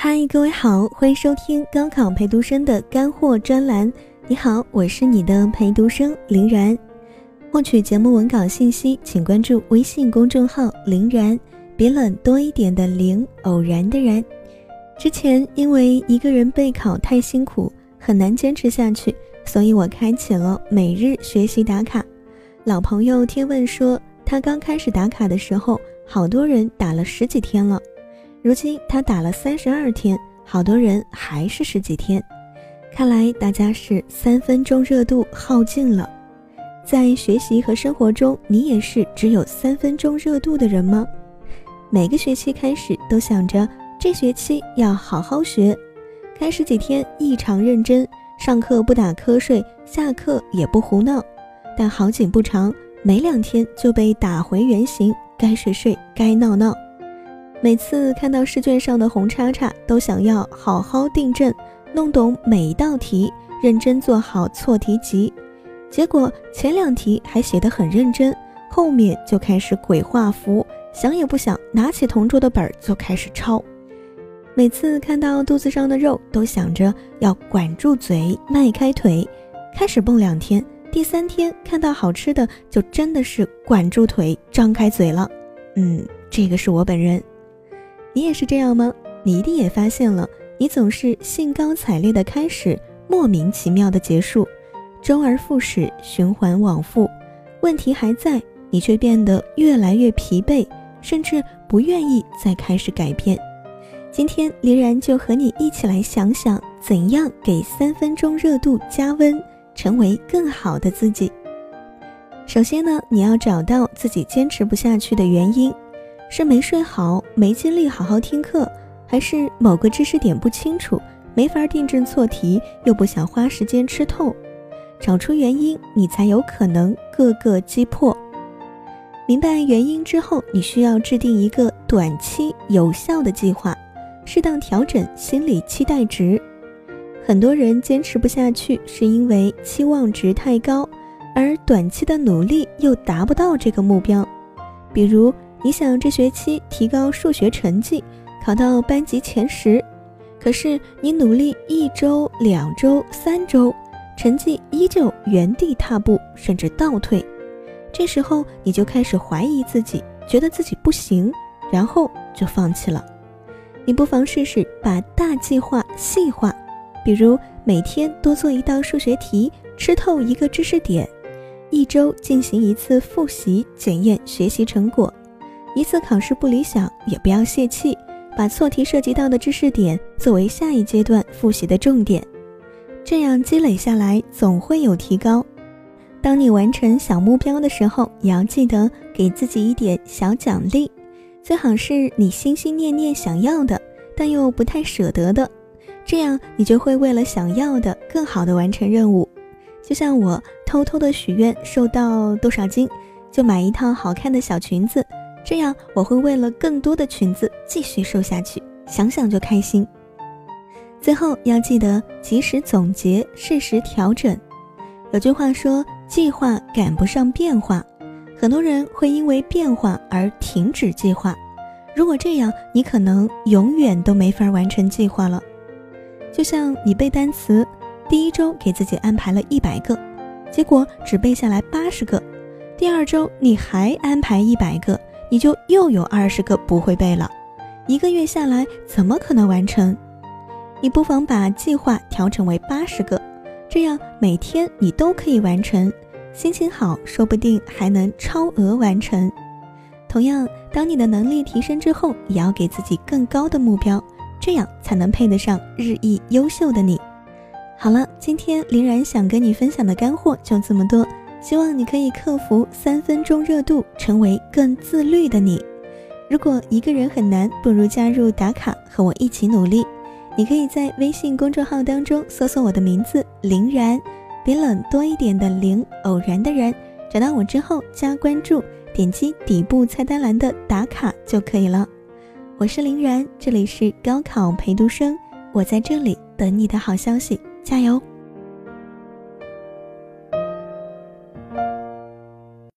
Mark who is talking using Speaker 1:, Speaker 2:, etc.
Speaker 1: 嗨，各位好，欢迎收听高考陪读生的干货专栏。你好，我是你的陪读生林然。获取节目文稿信息，请关注微信公众号“林然”，别冷多一点的林，偶然的然。之前因为一个人备考太辛苦，很难坚持下去，所以我开启了每日学习打卡。老朋友天问说，他刚开始打卡的时候，好多人打了十几天了。如今他打了三十二天，好多人还是十几天，看来大家是三分钟热度耗尽了。在学习和生活中，你也是只有三分钟热度的人吗？每个学期开始都想着这学期要好好学，开始几天异常认真，上课不打瞌睡，下课也不胡闹，但好景不长，没两天就被打回原形，该睡睡，该闹闹。每次看到试卷上的红叉叉，都想要好好订正，弄懂每一道题，认真做好错题集。结果前两题还写得很认真，后面就开始鬼画符，想也不想，拿起同桌的本就开始抄。每次看到肚子上的肉，都想着要管住嘴，迈开腿，开始蹦两天，第三天看到好吃的，就真的是管住腿，张开嘴了。嗯，这个是我本人。你也是这样吗？你一定也发现了，你总是兴高采烈的开始，莫名其妙的结束，周而复始，循环往复。问题还在，你却变得越来越疲惫，甚至不愿意再开始改变。今天，林然就和你一起来想想，怎样给三分钟热度加温，成为更好的自己。首先呢，你要找到自己坚持不下去的原因。是没睡好，没精力好好听课，还是某个知识点不清楚，没法订正错题，又不想花时间吃透？找出原因，你才有可能各个击破。明白原因之后，你需要制定一个短期有效的计划，适当调整心理期待值。很多人坚持不下去，是因为期望值太高，而短期的努力又达不到这个目标，比如。你想这学期提高数学成绩，考到班级前十，可是你努力一周、两周、三周，成绩依旧原地踏步，甚至倒退。这时候你就开始怀疑自己，觉得自己不行，然后就放弃了。你不妨试试把大计划细化，比如每天多做一道数学题，吃透一个知识点，一周进行一次复习，检验学习成果。一次考试不理想，也不要泄气，把错题涉及到的知识点作为下一阶段复习的重点，这样积累下来总会有提高。当你完成小目标的时候，也要记得给自己一点小奖励，最好是你心心念念想要的，但又不太舍得的，这样你就会为了想要的更好的完成任务。就像我偷偷的许愿瘦到多少斤，就买一套好看的小裙子。这样我会为了更多的裙子继续瘦下去，想想就开心。最后要记得及时总结，适时调整。有句话说：“计划赶不上变化。”很多人会因为变化而停止计划。如果这样，你可能永远都没法完成计划了。就像你背单词，第一周给自己安排了一百个，结果只背下来八十个；第二周你还安排一百个。你就又有二十个不会背了，一个月下来怎么可能完成？你不妨把计划调整为八十个，这样每天你都可以完成。心情好，说不定还能超额完成。同样，当你的能力提升之后，也要给自己更高的目标，这样才能配得上日益优秀的你。好了，今天林然想跟你分享的干货就这么多。希望你可以克服三分钟热度，成为更自律的你。如果一个人很难，不如加入打卡，和我一起努力。你可以在微信公众号当中搜索我的名字“林然”，比冷多一点的“林”，偶然的“然”，找到我之后加关注，点击底部菜单栏的打卡就可以了。我是林然，这里是高考陪读生，我在这里等你的好消息，加油！